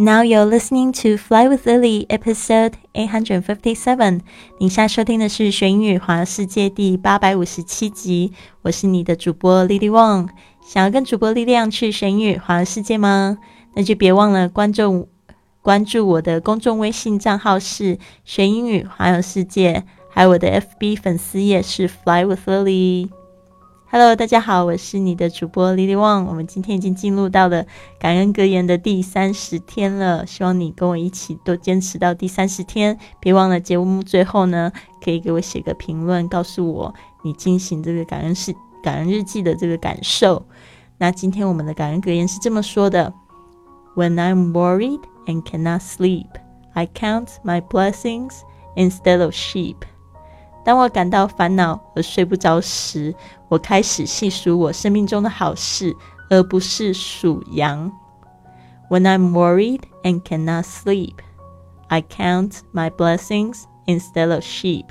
Now you're listening to Fly with Lily, episode eight hundred fifty-seven。您现在收听的是《学英语环游世界》第八百五十七集。我是你的主播 Lily Wong。想要跟主播力量去学英语环游世界吗？那就别忘了关注关注我的公众微信账号是“学英语环游世界”，还有我的 FB 粉丝页是 “Fly with Lily”。Hello，大家好，我是你的主播 Lily Wang。我们今天已经进入到了感恩格言的第三十天了，希望你跟我一起都坚持到第三十天。别忘了节目最后呢，可以给我写个评论，告诉我你进行这个感恩事感恩日记的这个感受。那今天我们的感恩格言是这么说的：When I'm worried and cannot sleep, I count my blessings instead of sheep. 当我感到烦恼而睡不着时，我开始细数我生命中的好事，而不是数羊。When I'm worried and cannot sleep, I count my blessings instead of sheep.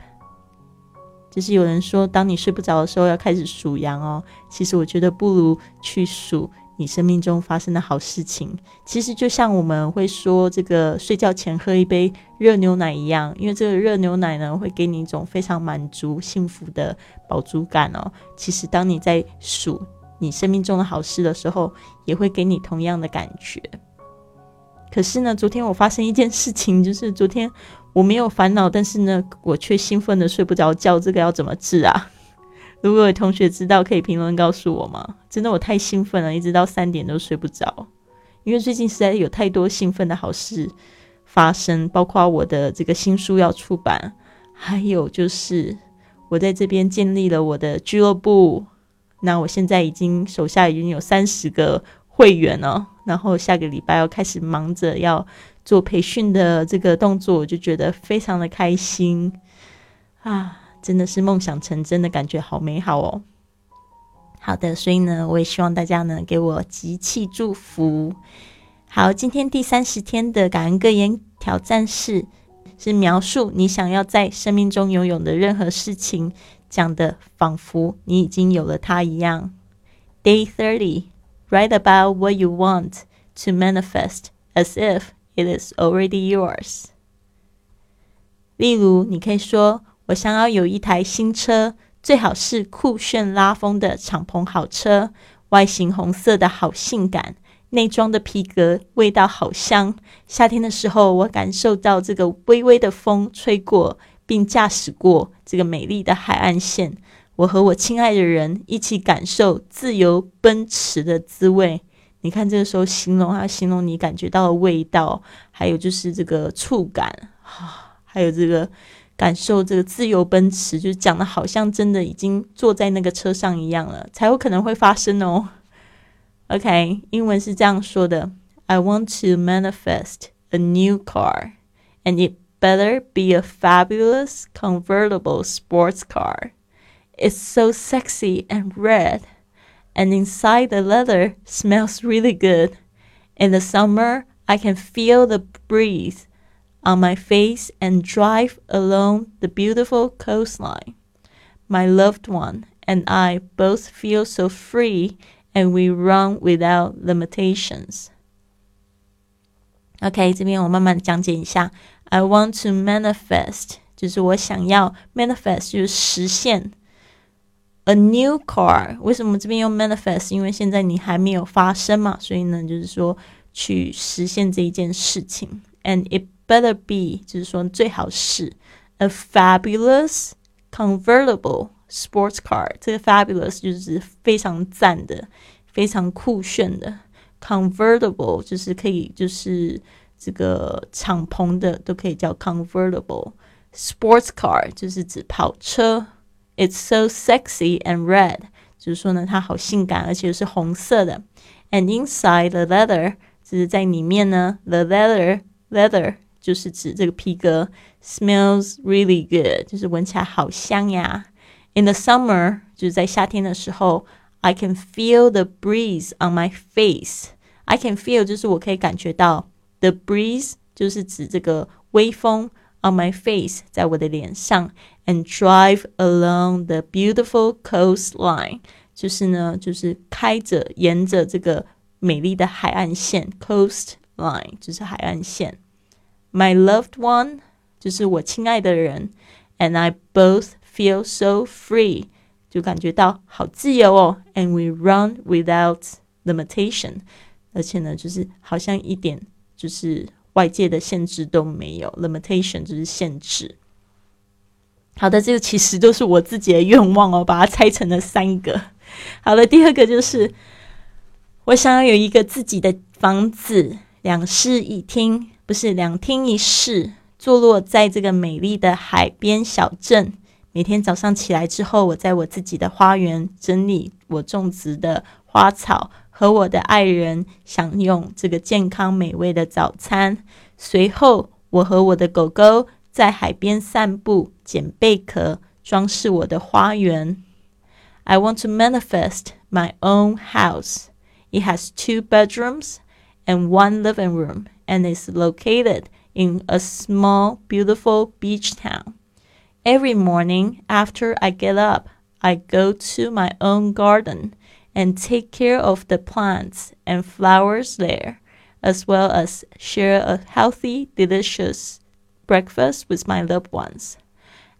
就是有人说，当你睡不着的时候，要开始数羊哦。其实我觉得不如去数。你生命中发生的好事情，其实就像我们会说这个睡觉前喝一杯热牛奶一样，因为这个热牛奶呢会给你一种非常满足、幸福的饱足感哦。其实当你在数你生命中的好事的时候，也会给你同样的感觉。可是呢，昨天我发生一件事情，就是昨天我没有烦恼，但是呢，我却兴奋的睡不着觉，这个要怎么治啊？如果有同学知道，可以评论告诉我吗？真的，我太兴奋了，一直到三点都睡不着，因为最近实在有太多兴奋的好事发生，包括我的这个新书要出版，还有就是我在这边建立了我的俱乐部，那我现在已经手下已经有三十个会员了，然后下个礼拜要开始忙着要做培训的这个动作，我就觉得非常的开心啊。真的是梦想成真的感觉，好美好哦！好的，所以呢，我也希望大家呢给我集气祝福。好，今天第三十天的感恩格言挑战是：是描述你想要在生命中拥有的任何事情，讲的仿佛你已经有了它一样。Day thirty, write about what you want to manifest as if it is already yours。例如，你可以说。我想要有一台新车，最好是酷炫拉风的敞篷好车，外形红色的好性感，内装的皮革味道好香。夏天的时候，我感受到这个微微的风吹过，并驾驶过这个美丽的海岸线。我和我亲爱的人一起感受自由奔驰的滋味。你看，这个时候形容啊，形容你感觉到的味道，还有就是这个触感啊，还有这个。感受这个自由奔驰，就是讲的好像真的已经坐在那个车上一样了，才有可能会发生哦。OK，英文是这样说的：I want to manifest a new car, and it better be a fabulous convertible sports car. It's so sexy and red, and inside the leather smells really good. In the summer, I can feel the breeze on my face and drive along the beautiful coastline. My loved one and I both feel so free and we run without limitations. OK，这边我慢慢讲解一下。I want to manifest，就是我想要 manifest，就是实现 a new car。为什么这边用 manifest？因为现在你还没有发生嘛，所以呢，就是说去实现这一件事情。And it better be 就是说最好是 a fabulous convertible sports car。这个 fabulous 就是非常赞的、非常酷炫的。convertible 就是可以就是这个敞篷的都可以叫 convertible。sports car 就是指跑车。It's so sexy and red，就是说呢，它好性感，而且是红色的。And inside the leather，就是在里面呢，the leather leather 就是指这个皮革，smells really good，就是闻起来好香呀。In the summer，就是在夏天的时候，I can feel the breeze on my face。I can feel 就是我可以感觉到，the breeze 就是指这个微风，on my face 在我的脸上，and drive along the beautiful coastline，就是呢，就是开着沿着这个美丽的海岸线，coast line，就是海岸线。 My loved one，就是我亲爱的人，and I both feel so free，就感觉到好自由哦。And we run without limitation，而且呢，就是好像一点就是外界的限制都没有。Limitation 就是限制。好的，这个其实都是我自己的愿望哦，把它拆成了三个。好的，第二个就是我想要有一个自己的房子，两室一厅，不是两厅一室，坐落在这个美丽的海边小镇。每天早上起来之后，我在我自己的花园整理我种植的花草，和我的爱人享用这个健康美味的早餐。随后，我和我的狗狗。在海边散步，捡贝壳，装饰我的花园。I want to manifest my own house. It has two bedrooms and one living room and is located in a small, beautiful beach town. Every morning after I get up, I go to my own garden and take care of the plants and flowers there, as well as share a healthy, delicious breakfast with my loved ones.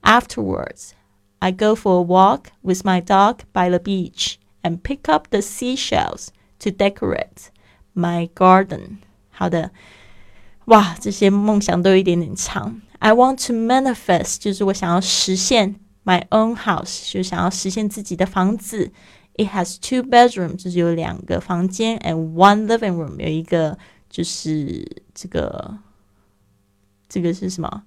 Afterwards, I go for a walk with my dog by the beach and pick up the seashells to decorate my garden. 好的，哇，这些梦想都有一点点长。I want to manifest，就是我想要实现 my own house，就想要实现自己的房子。It has two bedrooms，就是有两个房间，and one living room，有一个就是这个这个是什么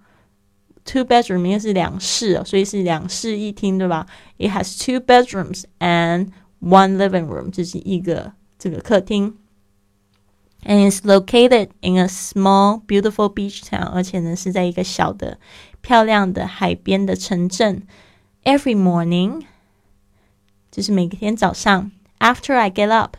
？Two bedroom 应该是两室，所以是两室一厅，对吧？It has two bedrooms and one living room，这是一个这个客厅。And it's located in a small, beautiful beach town，而且呢是在一个小的、漂亮的海边的城镇。Every morning，就是每天早上，After I get up，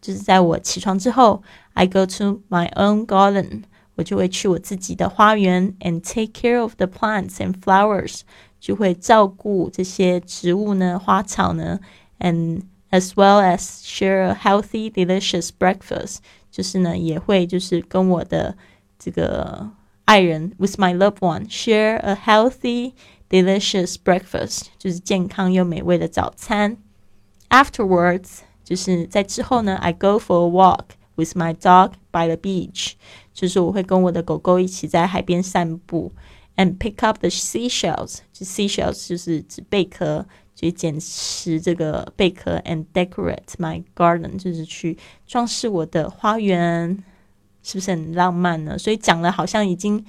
就是在我起床之后，I go to my own garden。我就会去我自己的花园，and take care of the plants and flowers，就会照顾这些植物呢、花草呢，and as well as share a healthy, delicious breakfast， 就是呢也会就是跟我的这个爱人，with my loved one share a healthy, delicious breakfast，就是健康又美味的早餐。Afterwards，就是在之后呢，I go for a walk with my dog by the beach。就是我会跟我的狗狗一起在海边散步，and pick up the seashells，就 seashells 就是指贝壳， 就捡拾这个贝壳，and decorate my garden，就是去装饰我的花园，是不是很浪漫呢？所以讲的好像已经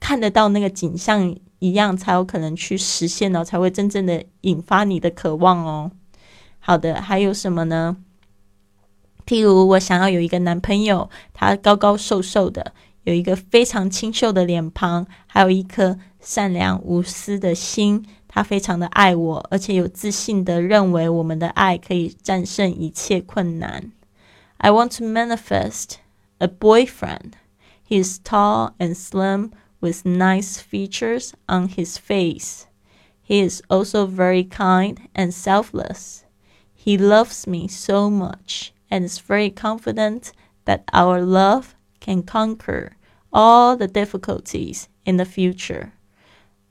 看得到那个景象一样，才有可能去实现哦，才会真正的引发你的渴望哦。好的，还有什么呢？譬如，我想要有一个男朋友，他高高瘦瘦的，有一个非常清秀的脸庞，还有一颗善良无私的心。他非常的爱我，而且有自信的认为我们的爱可以战胜一切困难。I want to manifest a boyfriend. He is tall and slim with nice features on his face. He is also very kind and selfless. He loves me so much and is very confident that our love can conquer all the difficulties in the future.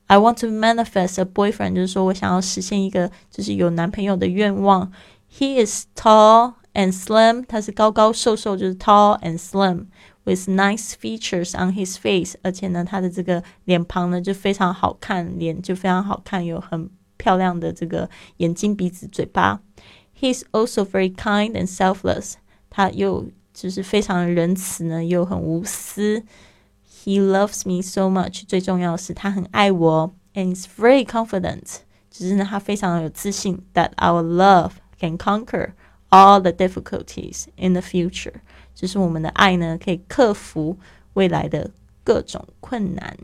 I want to manifest a boyfriend，就是说我想要实现一个就是有男朋友的愿望。He is tall and slim，他是高高瘦瘦，就是 tall and slim with nice features on his face，而且呢，他的这个脸庞呢就非常好看，脸就非常好看，有很漂亮的这个眼睛、鼻子、嘴巴。He's also very kind and selfless。他又就是非常仁慈呢，又很无私。He loves me so much。最重要的是，他很爱我，and is very confident。只是呢，他非常有自信，that our love can conquer all the difficulties in the future。就是我们的爱呢，可以克服未来的各种困难。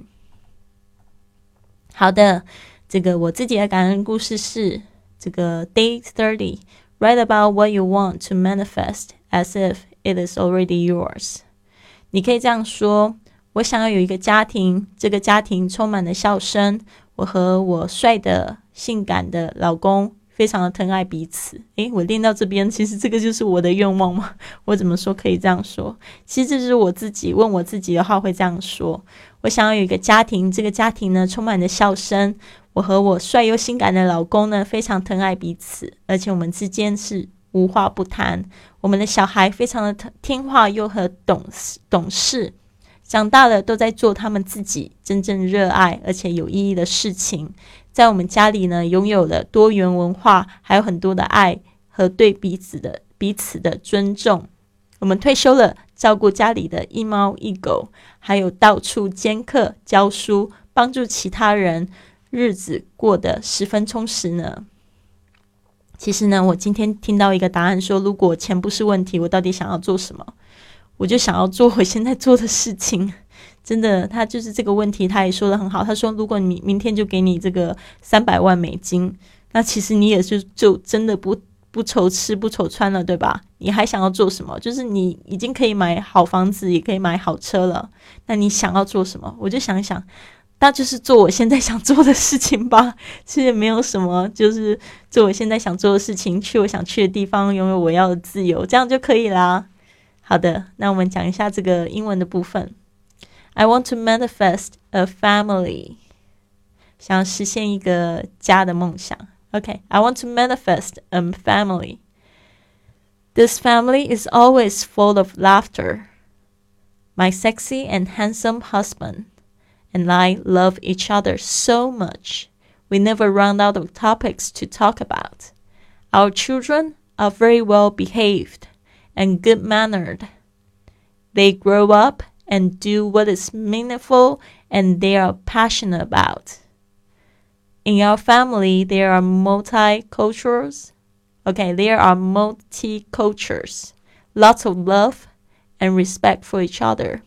好的，这个我自己的感恩故事是这个 Day Thirty。Write about what you want to manifest as if it is already yours。你可以这样说： 我想要有一个家庭，这个家庭充满了笑声。我和我帅的、性感的老公非常的疼爱彼此。诶，我练到这边，其实这个就是我的愿望吗？我怎么说可以这样说？其实这是我自己问我自己的话会这样说。我想要有一个家庭，这个家庭呢充满了笑声。我和我帅又性感的老公呢非常疼爱彼此，而且我们之间是无话不谈。我们的小孩非常的听话又和懂事懂事。长大了，都在做他们自己真正热爱而且有意义的事情。在我们家里呢，拥有了多元文化，还有很多的爱和对彼此的彼此的尊重。我们退休了，照顾家里的一猫一狗，还有到处兼课教书，帮助其他人，日子过得十分充实呢。其实呢，我今天听到一个答案，说如果钱不是问题，我到底想要做什么？我就想要做我现在做的事情，真的，他就是这个问题，他也说的很好。他说，如果你明天就给你这个三百万美金，那其实你也是就真的不不愁吃不愁穿了，对吧？你还想要做什么？就是你已经可以买好房子，也可以买好车了。那你想要做什么？我就想想，那就是做我现在想做的事情吧。其实也没有什么，就是做我现在想做的事情，去我想去的地方，拥有我要的自由，这样就可以啦。好的，那我们讲一下这个英文的部分。I want to manifest a family，想要实现一个家的梦想。OK，I want to manifest a family. This family is always full of laughter. My sexy and handsome husband and I love each other so much. We never run out of topics to talk about. Our children are very well behaved and good mannered. They grow up and do what is meaningful and they are passionate about. In our family, there are multiculturals. Okay, there are multicultures, lots of love and respect for each other.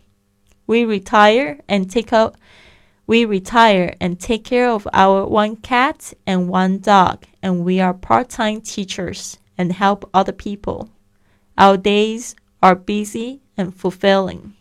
We retire and take out we retire and take care of our one cat and one dog, and we are part time teachers and help other people. Our days are busy and fulfilling.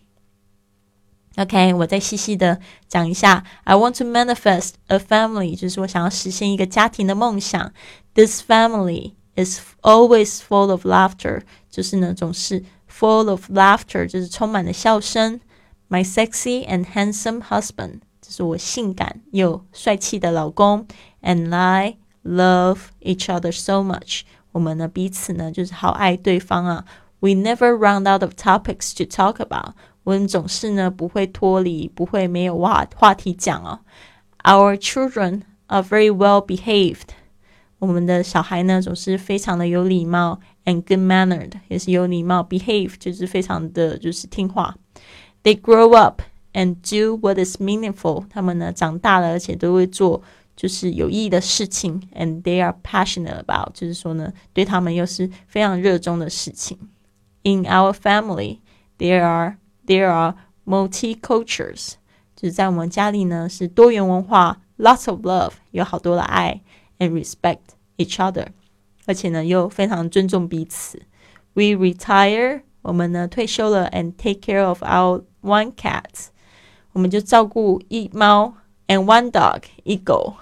OK，我再细细的讲一下。I want to manifest a family，就是我想要实现一个家庭的梦想。This family is always full of laughter，就是呢总是 full of laughter，就是充满了笑声。My sexy and handsome husband，这是我性感又帅气的老公。And I love each other so much。 我们呢彼此呢就是好爱对方啊。We never run out of topics to talk about。我们总是呢不会脱离，不会没有话话题讲哦。Our children are very well behaved。我们的小孩呢总是非常的有礼貌，and good mannered 也是有礼貌，behave 就是非常的就是听话。They grow up and do what is meaningful。他们呢长大了，而且都会做。 就是有意义的事情，and they are passionate about，就是说呢，对他们又是非常热衷的事情。In our family, there are there are multi cultures，就是在我们家里呢是多元文化，lots of love，有好多的爱，and respect each other，而且呢又非常尊重彼此。We retire，我们呢退休了，and take care of our one cat，我们就照顾一猫，and one dog，一狗。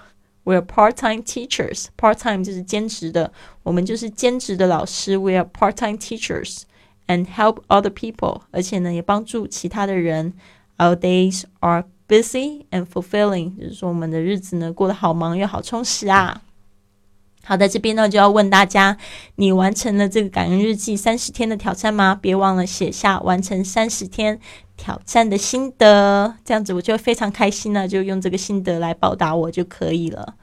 We are part-time teachers. Part-time 就是兼职的，我们就是兼职的老师。We are part-time teachers and help other people，而且呢也帮助其他的人。Our days are busy and fulfilling，就是说我们的日子呢过得好忙又好充实啊。好的，这边呢就要问大家，你完成了这个感恩日记三十天的挑战吗？别忘了写下完成三十天挑战的心得，这样子我就非常开心了，就用这个心得来报答我就可以了。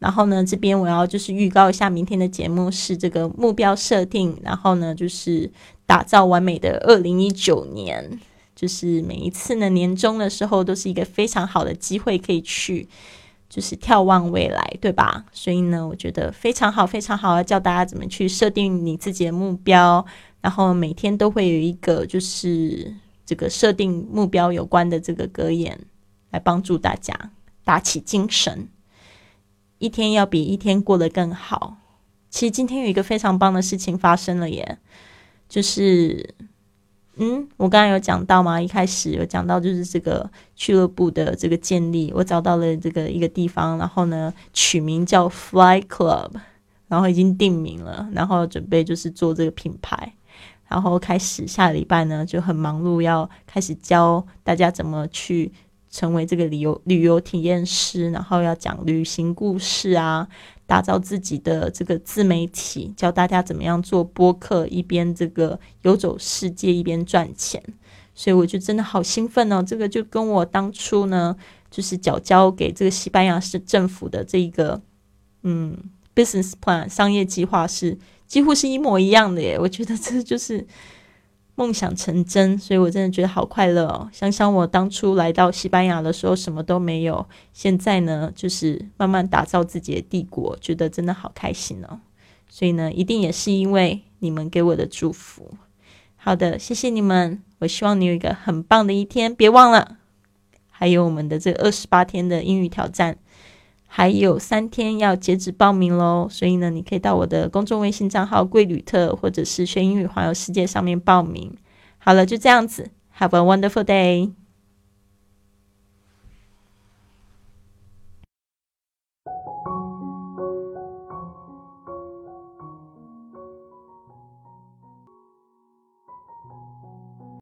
然后呢，这边我要就是预告一下，明天的节目是这个目标设定，然后呢就是打造完美的二零一九年，就是每一次呢年终的时候都是一个非常好的机会，可以去。就是眺望未来，对吧？所以呢，我觉得非常好，非常好，要教大家怎么去设定你自己的目标，然后每天都会有一个就是这个设定目标有关的这个格言，来帮助大家打起精神，一天要比一天过得更好。其实今天有一个非常棒的事情发生了耶，就是。嗯，我刚刚有讲到吗？一开始有讲到，就是这个俱乐部的这个建立，我找到了这个一个地方，然后呢，取名叫 Fly Club。然后已经定名了，然后准备就是做这个品牌，然后开始下礼拜呢就很忙碌，要开始教大家怎么去成为这个旅游旅游体验师，然后要讲旅行故事啊，打造自己的这个自媒体，教大家怎么样做播客，一边这个游走世界，一边赚钱。所以我就真的好兴奋哦！这个就跟我当初呢，就是缴交给这个西班牙市政府的这个嗯 business plan 商业计划是几乎是一模一样的耶！我觉得这就是梦想成真，所以我真的觉得好快乐哦！想想我当初来到西班牙的时候什么都没有，现在呢就是慢慢打造自己的帝国，觉得真的好开心哦！所以呢，一定也是因为你们给我的祝福。好的，谢谢你们。我希望你有一个很棒的一天。别忘了，还有我们的这二十八天的英语挑战，还有三天要截止报名喽。所以呢，你可以到我的公众微信账号“贵旅特”或者是“学英语环游世界”上面报名。好了，就这样子，Have a wonderful day。